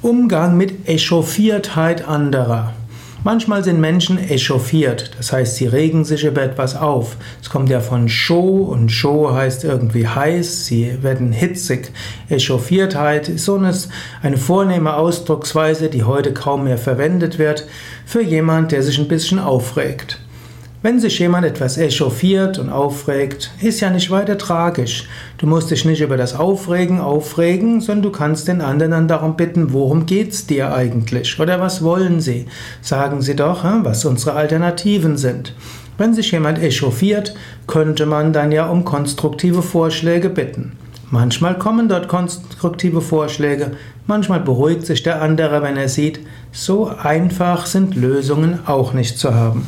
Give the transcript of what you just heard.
Umgang mit Echauffiertheit anderer. Manchmal sind Menschen echauffiert, das heißt, sie regen sich über etwas auf. Es kommt ja von Show und Show heißt irgendwie heiß, sie werden hitzig. Echauffiertheit ist so eine, eine vornehme Ausdrucksweise, die heute kaum mehr verwendet wird, für jemand, der sich ein bisschen aufregt. Wenn sich jemand etwas echauffiert und aufregt, ist ja nicht weiter tragisch. Du musst dich nicht über das Aufregen aufregen, sondern du kannst den anderen dann darum bitten, worum geht's dir eigentlich? Oder was wollen sie? Sagen sie doch, hm, was unsere Alternativen sind. Wenn sich jemand echauffiert, könnte man dann ja um konstruktive Vorschläge bitten. Manchmal kommen dort konstruktive Vorschläge, manchmal beruhigt sich der andere, wenn er sieht, so einfach sind Lösungen auch nicht zu haben.